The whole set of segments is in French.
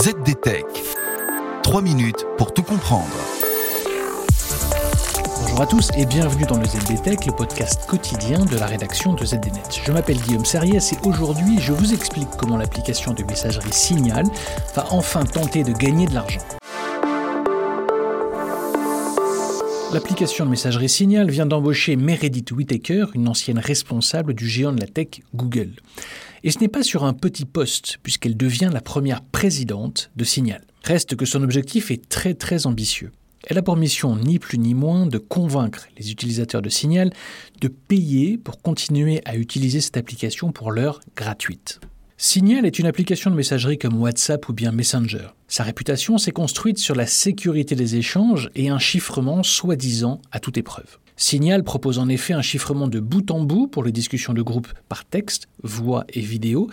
ZDTech. 3 minutes pour tout comprendre. Bonjour à tous et bienvenue dans le ZDTech, le podcast quotidien de la rédaction de ZDNet. Je m'appelle Guillaume Serriès et aujourd'hui je vous explique comment l'application de messagerie Signal va enfin tenter de gagner de l'argent. L'application de messagerie Signal vient d'embaucher Meredith Whittaker, une ancienne responsable du géant de la tech Google. Et ce n'est pas sur un petit poste, puisqu'elle devient la première présidente de Signal. Reste que son objectif est très très ambitieux. Elle a pour mission ni plus ni moins de convaincre les utilisateurs de Signal de payer pour continuer à utiliser cette application pour l'heure gratuite. Signal est une application de messagerie comme WhatsApp ou bien Messenger. Sa réputation s'est construite sur la sécurité des échanges et un chiffrement soi-disant à toute épreuve. Signal propose en effet un chiffrement de bout en bout pour les discussions de groupe par texte, voix et vidéo,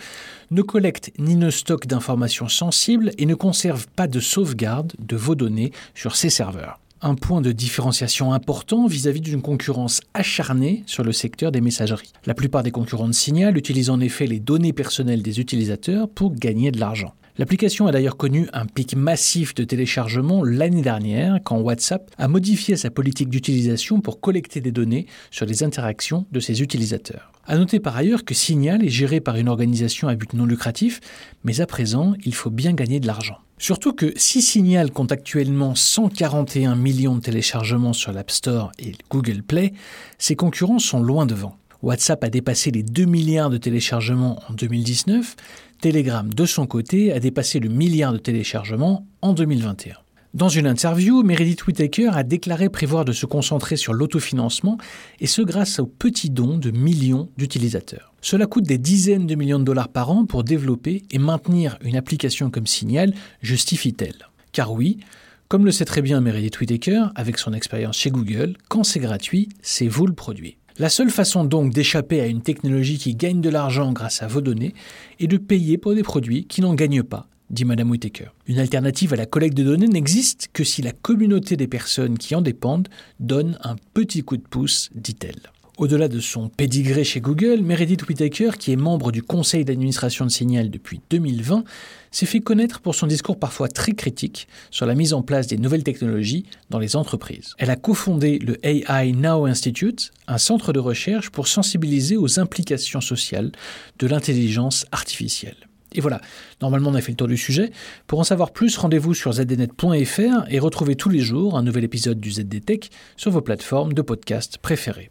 ne collecte ni ne stocke d'informations sensibles et ne conserve pas de sauvegarde de vos données sur ses serveurs. Un point de différenciation important vis-à-vis d'une concurrence acharnée sur le secteur des messageries. La plupart des concurrents de Signal utilisent en effet les données personnelles des utilisateurs pour gagner de l'argent. L'application a d'ailleurs connu un pic massif de téléchargement l'année dernière quand WhatsApp a modifié sa politique d'utilisation pour collecter des données sur les interactions de ses utilisateurs. A noter par ailleurs que Signal est géré par une organisation à but non lucratif, mais à présent, il faut bien gagner de l'argent. Surtout que si Signal compte actuellement 141 millions de téléchargements sur l'App Store et Google Play, ses concurrents sont loin devant. WhatsApp a dépassé les 2 milliards de téléchargements en 2019, Telegram de son côté a dépassé le milliard de téléchargements en 2021. Dans une interview, Meredith Whittaker a déclaré prévoir de se concentrer sur l'autofinancement et ce grâce aux petits dons de millions d'utilisateurs. Cela coûte des dizaines de millions de dollars par an pour développer et maintenir une application comme Signal, justifie-t-elle Car oui, comme le sait très bien Meredith Whittaker, avec son expérience chez Google, quand c'est gratuit, c'est vous le produit. La seule façon donc d'échapper à une technologie qui gagne de l'argent grâce à vos données est de payer pour des produits qui n'en gagnent pas, dit Madame Whittaker. Une alternative à la collecte de données n'existe que si la communauté des personnes qui en dépendent donne un petit coup de pouce, dit-elle. Au-delà de son pédigré chez Google, Meredith Whittaker, qui est membre du conseil d'administration de Signal depuis 2020, s'est fait connaître pour son discours parfois très critique sur la mise en place des nouvelles technologies dans les entreprises. Elle a cofondé le AI Now Institute, un centre de recherche pour sensibiliser aux implications sociales de l'intelligence artificielle. Et voilà, normalement on a fait le tour du sujet. Pour en savoir plus, rendez-vous sur zdnet.fr et retrouvez tous les jours un nouvel épisode du ZDTech sur vos plateformes de podcast préférées.